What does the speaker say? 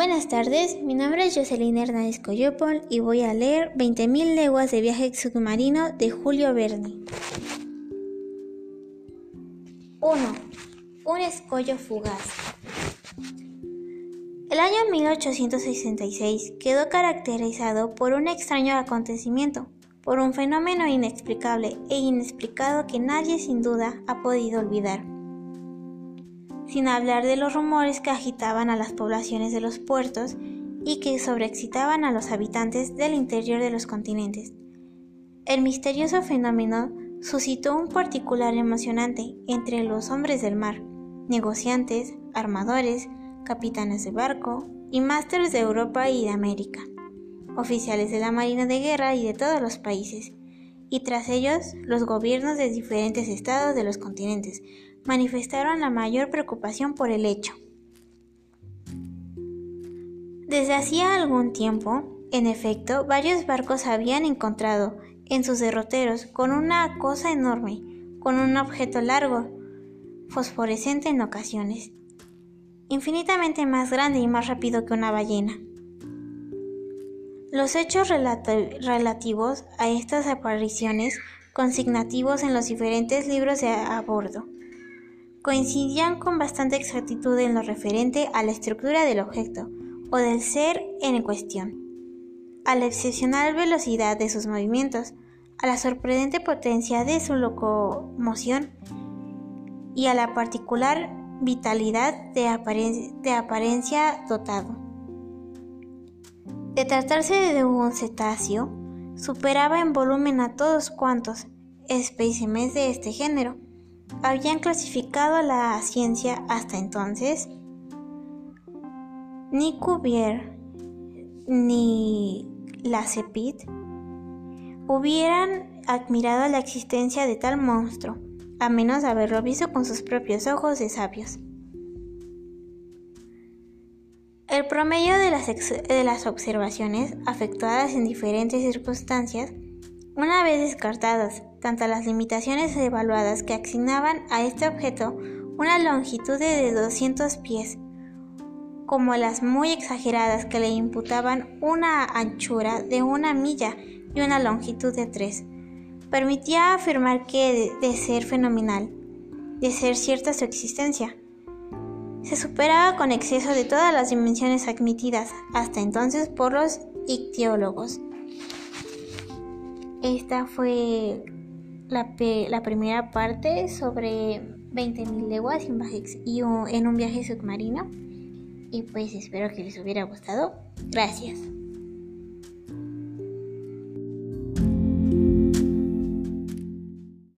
Buenas tardes, mi nombre es Jocelyn Hernández Coyopol y voy a leer 20.000 leguas de viaje submarino de Julio Verne. 1. Un escollo fugaz. El año 1866 quedó caracterizado por un extraño acontecimiento, por un fenómeno inexplicable e inexplicado que nadie sin duda ha podido olvidar sin hablar de los rumores que agitaban a las poblaciones de los puertos y que sobreexcitaban a los habitantes del interior de los continentes. El misterioso fenómeno suscitó un particular emocionante entre los hombres del mar, negociantes, armadores, capitanes de barco y másteres de Europa y de América, oficiales de la Marina de Guerra y de todos los países, y tras ellos los gobiernos de diferentes estados de los continentes, manifestaron la mayor preocupación por el hecho. Desde hacía algún tiempo, en efecto, varios barcos habían encontrado en sus derroteros con una cosa enorme, con un objeto largo, fosforescente en ocasiones, infinitamente más grande y más rápido que una ballena. Los hechos relativos a estas apariciones consignativos en los diferentes libros de a bordo coincidían con bastante exactitud en lo referente a la estructura del objeto o del ser en cuestión, a la excepcional velocidad de sus movimientos, a la sorprendente potencia de su locomoción y a la particular vitalidad de, apariencia dotado. De tratarse de un cetáceo, superaba en volumen a todos cuantos especímenes de este género habían clasificado la ciencia hasta entonces, ni Cuvier ni la Cepit hubieran admirado la existencia de tal monstruo, a menos de haberlo visto con sus propios ojos de sabios. El promedio de las, observaciones, afectuadas en diferentes circunstancias, una vez descartadas tanto las limitaciones evaluadas que asignaban a este objeto una longitud de 200 pies, como las muy exageradas que le imputaban una anchura de una milla y una longitud de 3, permitía afirmar que de ser fenomenal, de ser cierta su existencia, se superaba con exceso de todas las dimensiones admitidas hasta entonces por los ictiólogos. Esta fue la, la primera parte sobre 20.000 leguas y en un viaje submarino. Y pues espero que les hubiera gustado. Gracias.